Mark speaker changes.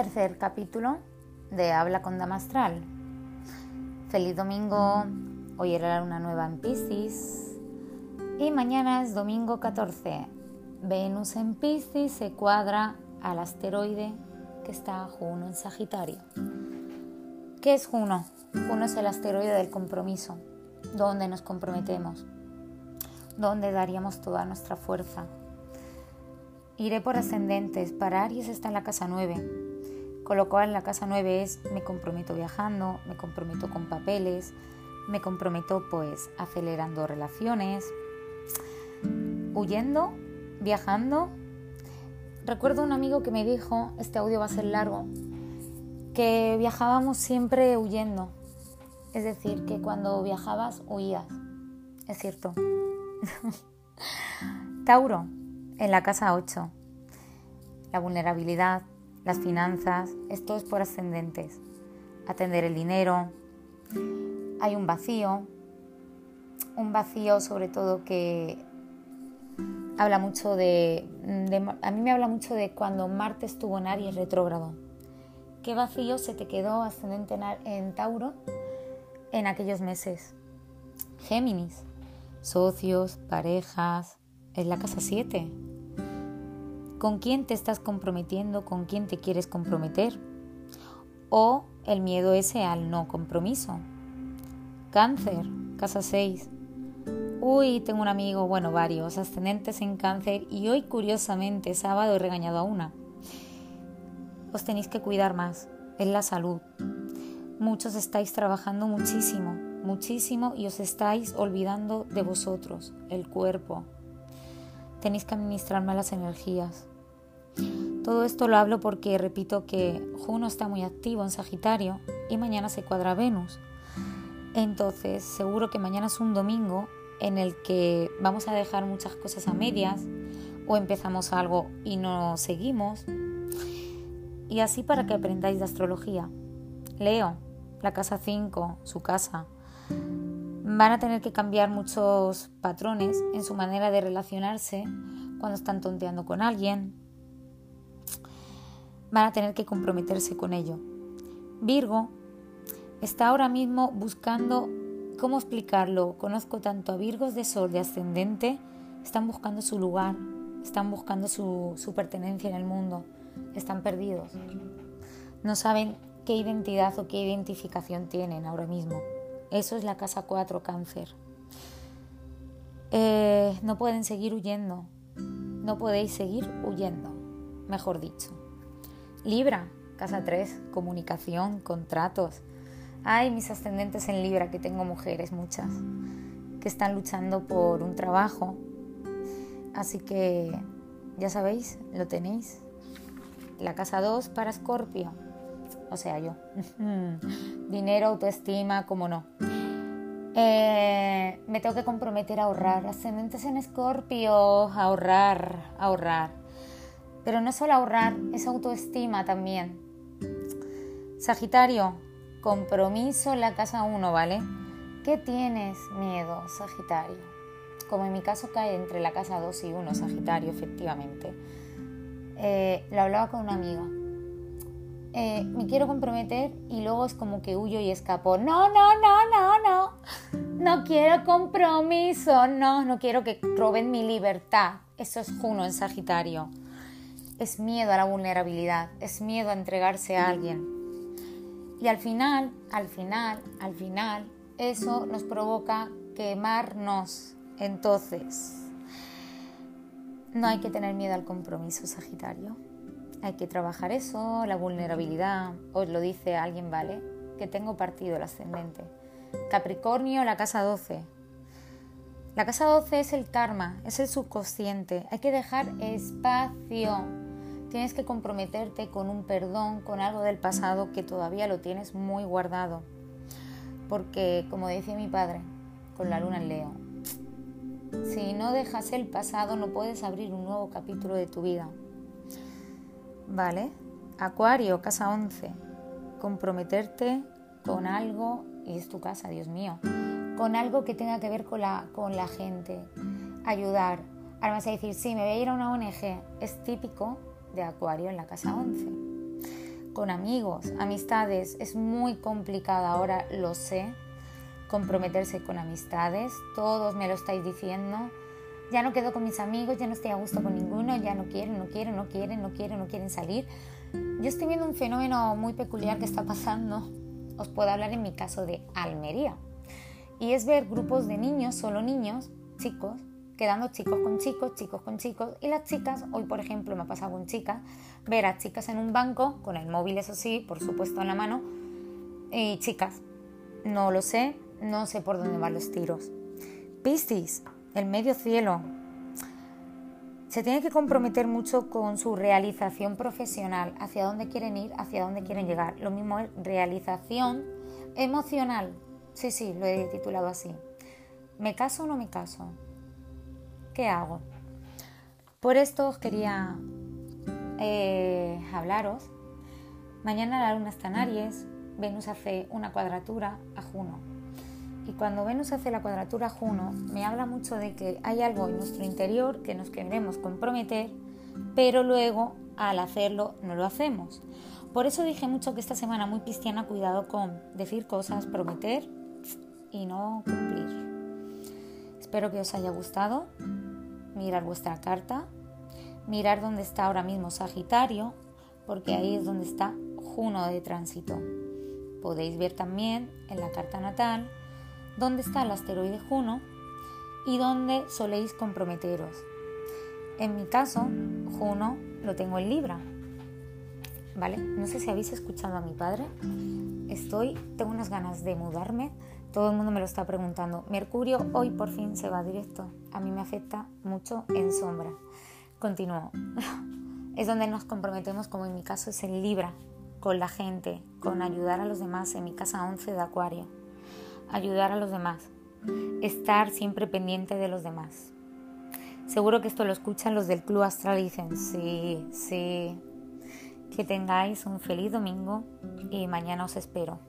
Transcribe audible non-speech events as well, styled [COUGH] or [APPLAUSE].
Speaker 1: tercer capítulo de Habla con Damastral. Feliz domingo, hoy era la luna nueva en Piscis y mañana es domingo 14. Venus en Piscis se cuadra al asteroide que está Juno en Sagitario. ¿Qué es Juno? Juno es el asteroide del compromiso, donde nos comprometemos, donde daríamos toda nuestra fuerza. Iré por ascendentes, para Aries está en la casa 9, con lo cual la casa 9 es me comprometo viajando, me comprometo con papeles, me comprometo pues acelerando relaciones, huyendo, viajando. Recuerdo un amigo que me dijo, este audio va a ser largo, que viajábamos siempre huyendo. Es decir, que cuando viajabas huías. Es cierto. [LAUGHS] Tauro, en la casa 8. La vulnerabilidad, las finanzas, esto es por ascendentes. Atender el dinero, hay un vacío, un vacío sobre todo que habla mucho de, a mí me habla mucho de cuando Marte estuvo en Aries retrógrado. ¿Qué vacío se te quedó ascendente en Tauro en aquellos meses? Géminis, socios, parejas, es la casa 7 con quién te estás comprometiendo, con quién te quieres comprometer. O el miedo ese al no compromiso. Cáncer, casa 6. Uy, tengo un amigo, bueno, varios, ascendentes en cáncer y hoy curiosamente, sábado, he regañado a una. Os tenéis que cuidar más, es la salud. Muchos estáis trabajando muchísimo, muchísimo y os estáis olvidando de vosotros, el cuerpo. Tenéis que administrar malas energías. Todo esto lo hablo porque repito que Juno está muy activo en Sagitario y mañana se cuadra Venus. Entonces, seguro que mañana es un domingo en el que vamos a dejar muchas cosas a medias o empezamos algo y no seguimos. Y así para que aprendáis de astrología. Leo, la casa 5, su casa. Van a tener que cambiar muchos patrones en su manera de relacionarse cuando están tonteando con alguien, van a tener que comprometerse con ello. Virgo está ahora mismo buscando cómo explicarlo. Conozco tanto a Virgos de Sol, de ascendente, están buscando su lugar, están buscando su, su pertenencia en el mundo, están perdidos. No saben qué identidad o qué identificación tienen ahora mismo. Eso es la casa 4 cáncer. Eh, no pueden seguir huyendo, no podéis seguir huyendo, mejor dicho. Libra, casa 3, comunicación, contratos. Ay, mis ascendentes en Libra, que tengo mujeres, muchas, que están luchando por un trabajo. Así que, ya sabéis, lo tenéis. La casa 2 para Escorpio, o sea, yo. [LAUGHS] Dinero, autoestima, como no. Eh, me tengo que comprometer a ahorrar. Ascendentes en Escorpio, ahorrar, ahorrar. Pero no solo ahorrar, es autoestima también. Sagitario, compromiso en la casa 1, ¿vale? ¿Qué tienes miedo, Sagitario? Como en mi caso cae entre la casa 2 y 1, Sagitario, efectivamente. Eh, lo hablaba con una amiga. Eh, me quiero comprometer y luego es como que huyo y escapo. No, no, no, no, no. No quiero compromiso. No, no quiero que roben mi libertad. Eso es Juno en Sagitario es miedo a la vulnerabilidad, es miedo a entregarse a alguien. Y al final, al final, al final, eso nos provoca quemarnos. Entonces, no hay que tener miedo al compromiso, Sagitario. Hay que trabajar eso, la vulnerabilidad. Os lo dice alguien, ¿vale? Que tengo partido el ascendente. Capricornio, la casa 12. La casa 12 es el karma, es el subconsciente. Hay que dejar espacio Tienes que comprometerte con un perdón, con algo del pasado que todavía lo tienes muy guardado. Porque, como decía mi padre, con la luna en Leo, si no dejas el pasado no puedes abrir un nuevo capítulo de tu vida. ¿Vale? Acuario, casa 11. Comprometerte con algo, y es tu casa, Dios mío, con algo que tenga que ver con la, con la gente. Ayudar. Ahora a decir, sí, me voy a ir a una ONG. Es típico de Acuario en la casa 11. con amigos, amistades. Es muy complicado ahora, lo sé, comprometerse con amistades. Todos me lo estáis diciendo. Ya no quedo con mis amigos, ya no estoy a gusto con ninguno, ya no quieren, no quieren, no quieren, no quieren, no quieren salir. Yo estoy viendo un fenómeno muy peculiar que está pasando. Os puedo hablar en mi caso de Almería. Y es ver grupos de niños, solo niños, chicos, quedando chicos con chicos, chicos con chicos, y las chicas, hoy por ejemplo me ha pasado con chicas, ver a chicas en un banco, con el móvil eso sí, por supuesto en la mano, y chicas, no lo sé, no sé por dónde van los tiros. Piscis, el medio cielo, se tiene que comprometer mucho con su realización profesional, hacia dónde quieren ir, hacia dónde quieren llegar. Lo mismo es realización emocional. Sí, sí, lo he titulado así. ¿Me caso o no me caso? ¿Qué hago? Por esto os quería eh, hablaros. Mañana la luna está en Aries, Venus hace una cuadratura a Juno. Y cuando Venus hace la cuadratura a Juno, me habla mucho de que hay algo en nuestro interior que nos queremos comprometer, pero luego al hacerlo no lo hacemos. Por eso dije mucho que esta semana muy cristiana, cuidado con decir cosas, prometer y no cumplir. Espero que os haya gustado. Mirar vuestra carta. Mirar dónde está ahora mismo Sagitario, porque ahí es donde está Juno de tránsito. Podéis ver también en la carta natal dónde está el asteroide Juno y dónde soléis comprometeros. En mi caso, Juno lo tengo en Libra. ¿Vale? No sé si habéis escuchado a mi padre. Estoy, tengo unas ganas de mudarme todo el mundo me lo está preguntando. Mercurio hoy por fin se va directo. A mí me afecta mucho en sombra. Continúo. [LAUGHS] Es donde nos comprometemos, como en mi caso es en Libra, con la gente, con ayudar a los demás. En mi casa 11 de Acuario. Ayudar a los demás. Estar siempre pendiente de los demás. Seguro que esto lo escuchan los del Club Astral y dicen, sí, sí. Que tengáis un feliz domingo y mañana os espero.